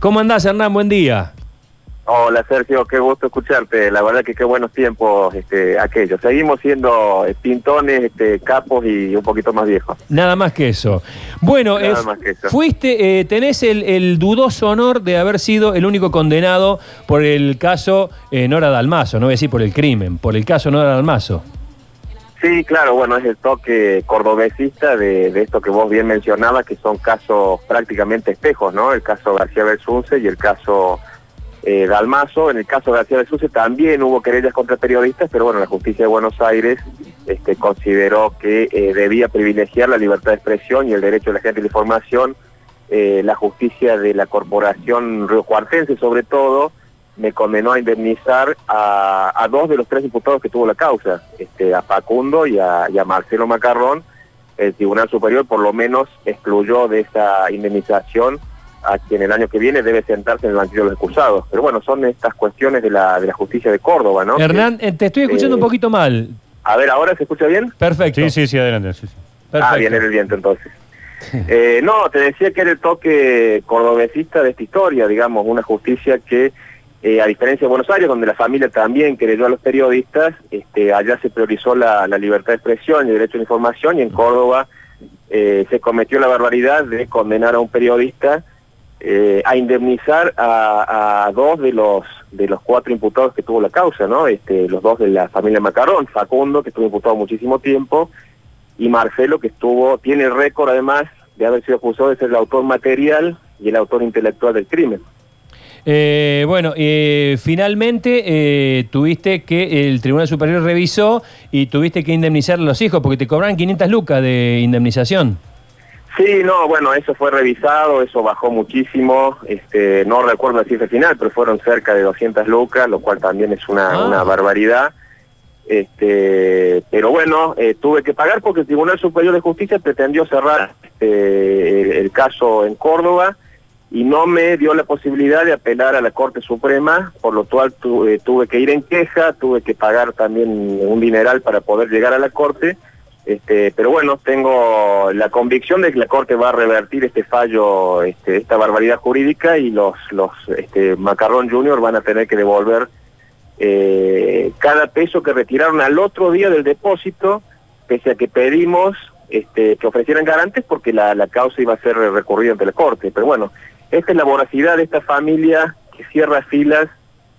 ¿Cómo andás, Hernán? Buen día. Hola Sergio, qué gusto escucharte. La verdad que qué buenos tiempos este, aquellos. Seguimos siendo eh, pintones, este, capos y un poquito más viejos. Nada más que eso. Bueno, Nada es- más que eso. fuiste, eh, tenés el, el dudoso honor de haber sido el único condenado por el caso eh, Nora Dalmazo, no voy a decir por el crimen, por el caso Nora Dalmazo. Sí, claro, bueno, es el toque cordobesista de, esto que vos bien mencionabas, que son casos prácticamente espejos, ¿no? El caso García Belsunce y el caso eh, Dalmazo. En el caso García Belsunce también hubo querellas contra periodistas, pero bueno, la justicia de Buenos Aires este, consideró que eh, debía privilegiar la libertad de expresión y el derecho de la gente a la información. Eh, la justicia de la corporación riocuartense, sobre todo, me condenó a indemnizar a, a dos de los tres diputados que tuvo la causa, este, a Facundo y a, y a Marcelo Macarrón. El Tribunal Superior por lo menos excluyó de esa indemnización a quien el año que viene debe sentarse en el banquillo de los excusados. Pero bueno, son estas cuestiones de la, de la justicia de Córdoba, ¿no? Hernán, eh, te estoy escuchando eh, un poquito mal. A ver, ¿ahora se escucha bien? Perfecto. Sí, sí, sí, adelante. sí, sí. perfecto. Ah, bien, era el viento entonces. Eh, no, te decía que era el toque cordobesista de esta historia, digamos, una justicia que, eh, a diferencia de Buenos Aires, donde la familia también creyó a los periodistas, este, allá se priorizó la, libertad de expresión y el derecho a la información, y en Córdoba eh, se cometió la barbaridad de condenar a un periodista eh, a indemnizar a, dos de los de los cuatro imputados que tuvo la causa, ¿no? Este, los dos de la familia Macarrón, Facundo, que estuvo imputado muchísimo tiempo, y Marcelo, que estuvo, tiene récord además de haber sido acusado de ser el autor material y el autor intelectual del crimen. Eh, bueno, eh, finalmente eh, tuviste que el Tribunal Superior revisó y tuviste que indemnizar a los hijos porque te cobran 500 lucas de indemnización. Sí, no, bueno, eso fue revisado, eso bajó muchísimo, este, no recuerdo la cifra final, pero fueron cerca de 200 lucas, lo cual también es una, Ah. una barbaridad. Este, pero bueno, eh, tuve que pagar porque el Tribunal Superior de Justicia pretendió cerrar este, el, el caso en Córdoba y no me dio la posibilidad de apelar a la Corte Suprema, por lo cual tu- eh, tuve que ir en queja, tuve que pagar también un dineral para poder llegar a la Corte. Este, pero bueno, tengo la convicción de que la Corte va a revertir este fallo, este, esta barbaridad jurídica y los, los este, Macarrón Junior van a tener que devolver eh, cada peso que retiraron al otro día del depósito, pese a que pedimos este, que ofrecieran garantes porque la, la causa iba a ser recurrida ante la Corte. Pero bueno, esta es la voracidad de esta familia que cierra filas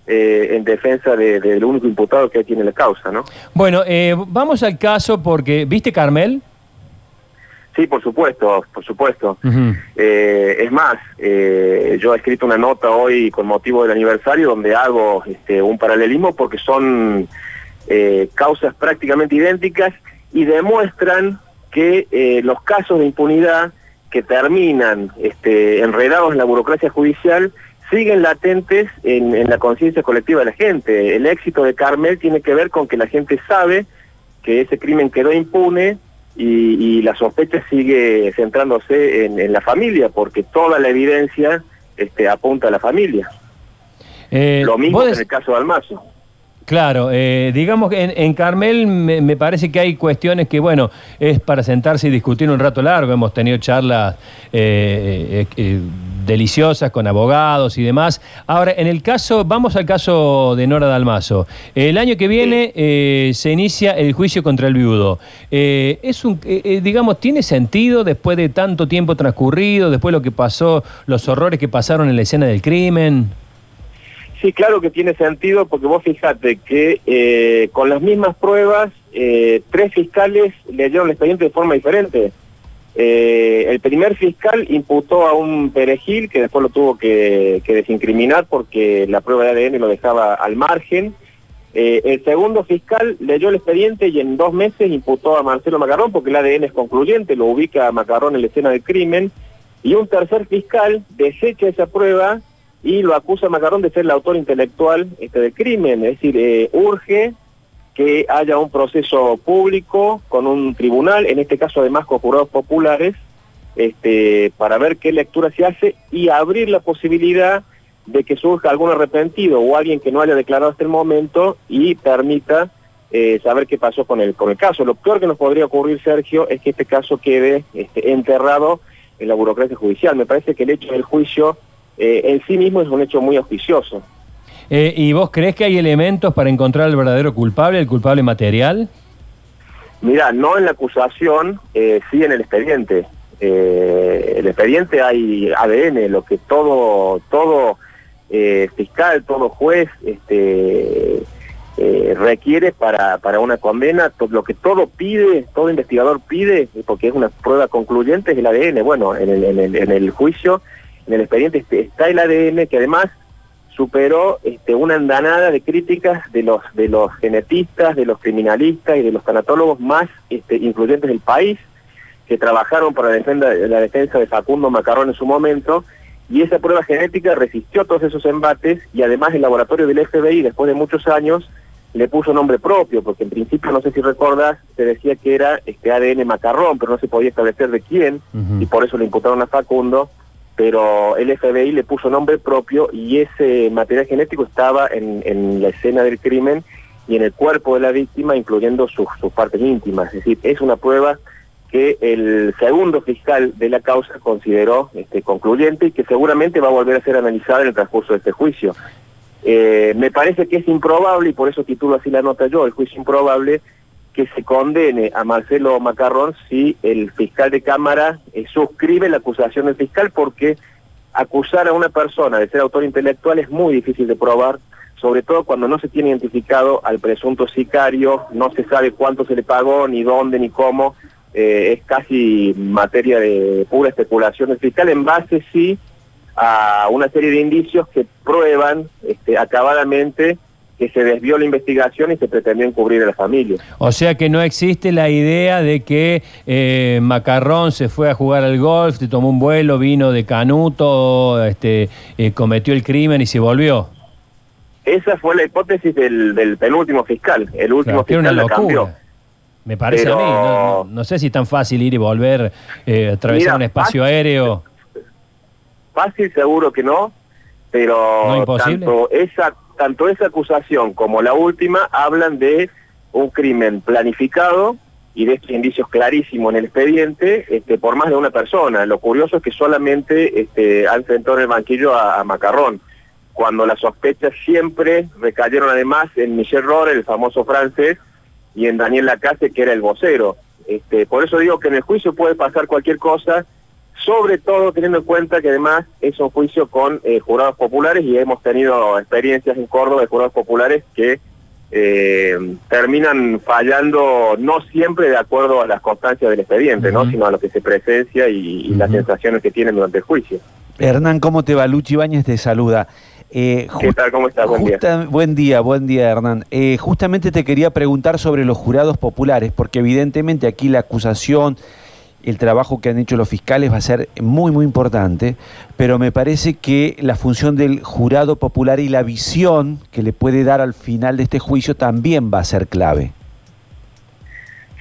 eh, en defensa de- del único imputado que tiene la causa, ¿no? Bueno, eh, vamos al caso porque, ¿viste Carmel? Sí, por supuesto, por supuesto. Eh, es más, eh, yo he escrito una nota hoy con motivo del aniversario donde hago este, un paralelismo porque son eh, causas prácticamente idénticas y demuestran que eh, los casos de impunidad que terminan este, enredados en la burocracia judicial siguen latentes en, en la conciencia colectiva de la gente. El éxito de Carmel tiene que ver con que la gente sabe que ese crimen quedó impune y, y la sospecha sigue centrándose en, en la familia, porque toda la evidencia este, apunta a la familia. Eh, Lo mismo en el caso de Almazo. Claro, eh, digamos que en, en Carmel me, me parece que hay cuestiones que, bueno, es para sentarse y discutir un rato largo. Hemos tenido charlas eh, eh, eh, deliciosas con abogados y demás. Ahora, en el caso, vamos al caso de Nora Dalmazo. El año que viene eh, se inicia el juicio contra el viudo. Es un, digamos, ¿tiene sentido después de tanto tiempo transcurrido, después de lo que pasó, los horrores que pasaron en la escena del crimen? Sí, claro que tiene sentido, porque vos fijate que eh, con las mismas pruebas, eh, tres fiscales leyeron el expediente de forma diferente. Eh, el primer fiscal imputó a un perejil que después lo tuvo que, desincriminar porque la prueba de ADN lo dejaba al margen. Eh, el segundo fiscal leyó el expediente y en dos meses imputó a Marcelo Macarrón porque el ADN es concluyente, lo ubica a Macarrón en la escena del crimen. Y un tercer fiscal desecha esa prueba y lo acusa a Macarrón de ser el autor intelectual este, del crimen. Es decir, eh, urge que haya un proceso público con un tribunal, en este caso además con jurados populares, este, para ver qué lectura se hace y abrir la posibilidad de que surja algún arrepentido o alguien que no haya declarado hasta el momento y permita eh, saber qué pasó con el, con el caso. Lo peor que nos podría ocurrir, Sergio, es que este caso quede este, enterrado en la burocracia judicial. Me parece que el hecho del juicio eh, en sí mismo es un hecho muy auspicioso. Eh, ¿Y vos crees que hay elementos para encontrar al verdadero culpable, el culpable material? Mira, no en la acusación, eh, sí en el expediente. Eh, el expediente hay ADN, lo que todo todo fiscal, todo juez este, requiere para, para una condena, lo que todo pide, todo investigador pide, porque es una prueba concluyente, es el ADN. Bueno, en el, en el, en el juicio, en el expediente está el ADN que además superó este, una andanada de críticas de los de los genetistas, de los criminalistas y de los tanatólogos más este, influyentes del país, que trabajaron para la defensa, la defensa de Facundo Macarrón en su momento, y esa prueba genética resistió todos esos embates, y además el laboratorio del FBI, después de muchos años, le puso nombre propio, porque en principio, no sé si recordas, se decía que era este ADN Macarrón, pero no se podía establecer de quién, y por eso le imputaron a Facundo, pero el FBI le puso nombre propio y ese material genético estaba en, la escena del crimen y en el cuerpo de la víctima, incluyendo sus, partes íntimas. Es decir, es una prueba que el segundo fiscal de la causa consideró este, concluyente y que seguramente va a volver a ser analizada en el transcurso de este juicio. Eh, me parece que es improbable, y por eso titulo así la nota yo, el juicio improbable, que se condene a Marcelo Macarrón si el fiscal de Cámara eh, suscribe la acusación del fiscal porque acusar a una persona de ser autor intelectual es muy difícil de probar, sobre todo cuando no se tiene identificado al presunto sicario, no se sabe cuánto se le pagó, ni dónde, ni cómo, eh, es casi materia de pura especulación del fiscal en base sí a una serie de indicios que prueban este, acabadamente que se desvió la investigación y se pretendió encubrir a la familia. O sea que no existe la idea de que eh, Macarrón se fue a jugar al golf, te tomó un vuelo, vino de Canuto, este, eh, cometió el crimen y se volvió. Esa fue la hipótesis del, penúltimo fiscal. El último fiscal la cambió. Me parece a mí. No, sé si es tan fácil ir y volver, eh, atravesar un espacio aéreo. Fácil seguro que no, pero ¿No imposible? tanto esa tanto esa acusación como la última hablan de un crimen planificado y de estos indicios clarísimos en el expediente este, por más de una persona. Lo curioso es que solamente este, han sentado en el banquillo a, Macarrón, cuando las sospechas siempre recayeron además en Michel Rohr, el famoso francés, y en Daniel Lacasse, que era el vocero. Este, por eso digo que en el juicio puede pasar cualquier cosa, sobre todo teniendo en cuenta que además es un juicio con eh, jurados populares y hemos tenido experiencias en Córdoba de jurados populares que eh, terminan fallando no siempre de acuerdo a las constancias del expediente, ¿no? sino a lo que se presencia y, las sensaciones que tienen durante el juicio. Hernán, ¿cómo te va? Luchi Ibáñez te saluda. Eh, ¿Qué tal? ¿Cómo estás? Buen día. Buen día, buen día, Hernán. justamente te quería preguntar sobre los jurados populares, porque evidentemente aquí la acusación el trabajo que han hecho los fiscales va a ser muy, muy importante, pero me parece que la función del jurado popular y la visión que le puede dar al final de este juicio también va a ser clave.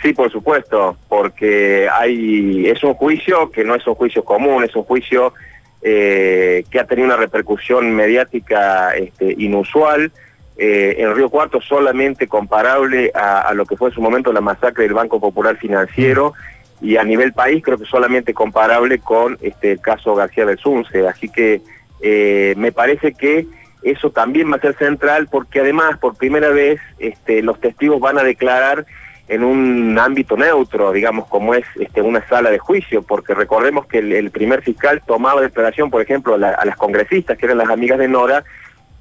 Sí, por supuesto, porque hay es un juicio que no es un juicio común, es un juicio eh, que ha tenido una repercusión mediática este, inusual. Eh, en Río Cuarto solamente comparable a, a, lo que fue en su momento la masacre del Banco Popular Financiero y a nivel país creo que solamente comparable con este el caso García del Sunce. Así que eh, me parece que eso también va a ser central porque además por primera vez este, los testigos van a declarar en un ámbito neutro, digamos, como es este, una sala de juicio, porque recordemos que el, primer fiscal tomaba declaración, por ejemplo, a las congresistas, que eran las amigas de Nora,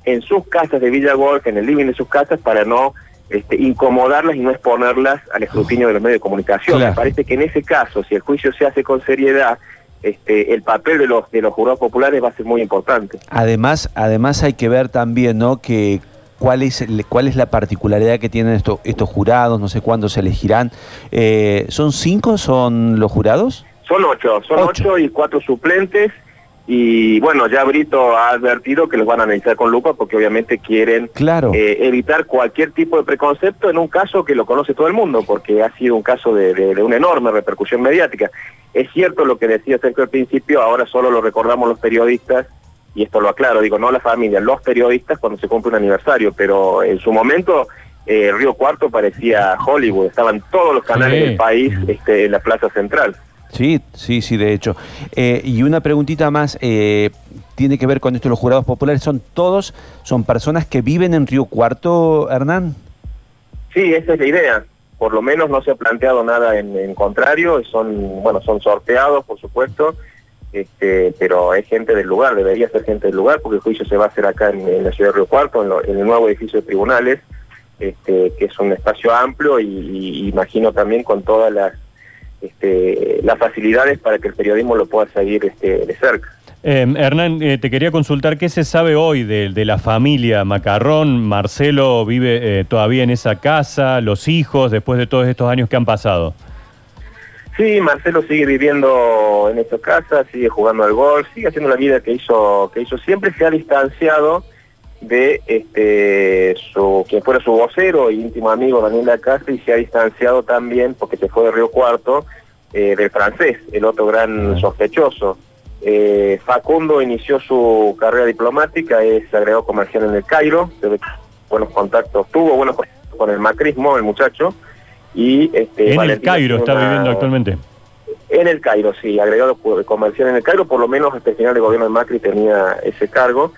en sus casas de Villa Golf, en el living de sus casas, para no este, incomodarlas y no exponerlas al escrutinio de los medios de comunicación. Me parece que en ese caso, si el juicio se hace con seriedad, este, el papel de los de los jurados populares va a ser muy importante. Además, además hay que ver también, ¿no? Que cuál es cuál es la particularidad que tienen estos estos jurados, no sé cuándo se elegirán. Eh, ¿Son cinco? ¿Son los jurados? Son ocho, son ocho y cuatro suplentes. Y bueno, ya Brito ha advertido que los van a analizar con lupa porque obviamente quieren eh, evitar cualquier tipo de preconcepto en un caso que lo conoce todo el mundo, porque ha sido un caso de, de, una enorme repercusión mediática. Es cierto lo que decía Sergio al principio, ahora solo lo recordamos los periodistas, y esto lo aclaro, digo, no la familia, los periodistas cuando se cumple un aniversario, pero en su momento eh, Río Cuarto parecía Hollywood, estaban todos los canales del país este, en la plaza central. Sí, sí, sí, de hecho. Eh, y una preguntita más, eh, tiene que ver con esto, los jurados populares, ¿son todos, son personas que viven en Río Cuarto, Hernán? Sí, esa es la idea. Por lo menos no se ha planteado nada en, contrario, son, bueno, son sorteados, por supuesto, este, pero es gente del lugar, debería ser gente del lugar, porque el juicio se va a hacer acá en, la ciudad de Río Cuarto, en, el nuevo edificio de tribunales, este, que es un espacio amplio y imagino también con todas las este, las facilidades para que el periodismo lo pueda seguir este, de cerca. Em, Hernán, eh, te quería consultar qué se sabe hoy de, la familia Macarrón. Marcelo vive eh, todavía en esa casa, los hijos, después de todos estos años que han pasado. Sí, Marcelo sigue viviendo en esta casa, sigue jugando al golf, sigue haciendo la vida que hizo, que hizo siempre, se ha distanciado de este su quien fuera su vocero e íntimo amigo Daniel Casa y se ha distanciado también porque se fue de Río Cuarto eh, del francés, el otro gran sospechoso. Eh, Facundo inició su carrera diplomática, es agregado comercial en el Cairo, buenos contactos, tuvo buenos contactos con el macrismo, el muchacho, y este, en el Cairo está viviendo actualmente. En el Cairo, sí, agregado comercial en el Cairo, por lo menos hasta el final del gobierno de Macri tenía ese cargo.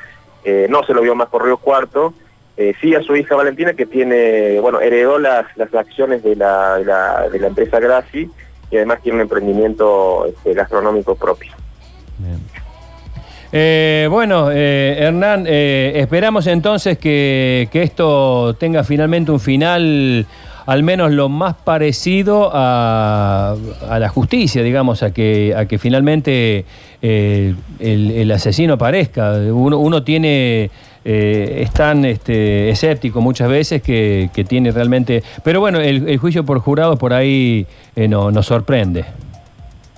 Eh, no se lo vio más por Río Cuarto, eh, sí a su hija Valentina que tiene, bueno, heredó las, las acciones de la, de la, empresa Graci y además tiene un emprendimiento este, gastronómico propio. Eh, bueno, Hernán, esperamos entonces que, que esto tenga finalmente un final al menos lo más parecido a, la justicia, digamos, a que, a que finalmente eh, el, asesino aparezca. Uno, tiene, eh, es tan este, escéptico muchas veces que, tiene realmente... Pero bueno, el, juicio por jurado por ahí eh, no, nos sorprende.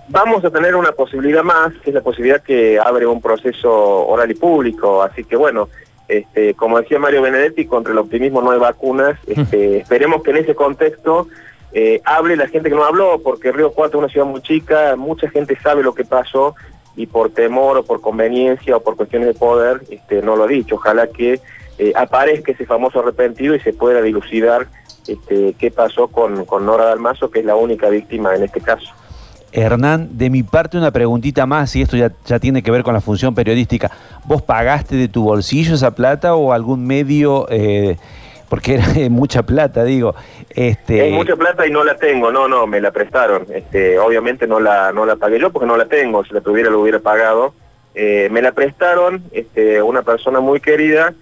Vamos a tener una posibilidad más, que es la posibilidad que abre un proceso oral y público, así que bueno, este, como decía Mario Benedetti, contra el optimismo no hay vacunas. Este, esperemos que en ese contexto eh, hable la gente que no habló, porque Río Cuarto es una ciudad muy chica, mucha gente sabe lo que pasó y por temor o por conveniencia o por cuestiones de poder este, no lo ha dicho. Ojalá que eh, aparezca ese famoso arrepentido y se pueda dilucidar este, qué pasó con, con Nora Dalmazo, que es la única víctima en este caso. Hernán, de mi parte una preguntita más, y esto ya, tiene que ver con la función periodística. ¿Vos pagaste de tu bolsillo esa plata o algún medio, eh, porque era mucha plata, digo? Este... Es mucha plata y no la tengo, no, no, me la prestaron. Este, obviamente no la, no la pagué yo porque no la tengo, si la tuviera lo hubiera pagado. Eh, me la prestaron este, una persona muy querida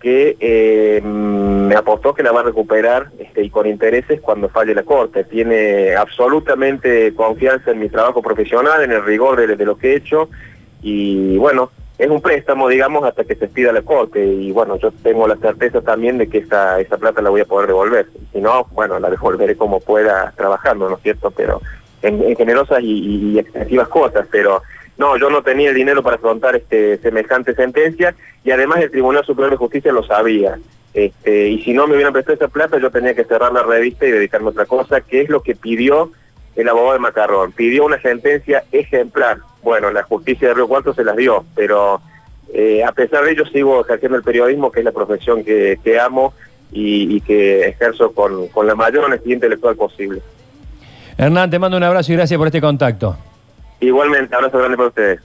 que eh, me apostó que la va a recuperar este, y con intereses cuando falle la Corte. Tiene absolutamente confianza en mi trabajo profesional, en el rigor de, lo que he hecho y bueno, es un préstamo, digamos, hasta que se expida la Corte y bueno, yo tengo la certeza también de que esa, esa plata la voy a poder devolver. Si no, bueno, la devolveré como pueda trabajando, ¿no es cierto? Pero en, generosas y, y extensivas cosas, pero no, yo no tenía el dinero para afrontar este, semejante sentencia y además el Tribunal Superior de Justicia lo sabía. Este, y si no me hubieran prestado esa plata, yo tenía que cerrar la revista y dedicarme a otra cosa, que es lo que pidió el abogado de Macarrón. Pidió una sentencia ejemplar. Bueno, la justicia de Río Cuarto se las dio, pero eh, a pesar de ello sigo ejerciendo el periodismo, que es la profesión que, amo y, que ejerzo con, con la mayor honestidad intelectual posible. Hernán, te mando un abrazo y gracias por este contacto. Igualmente, abrazo grande para ustedes.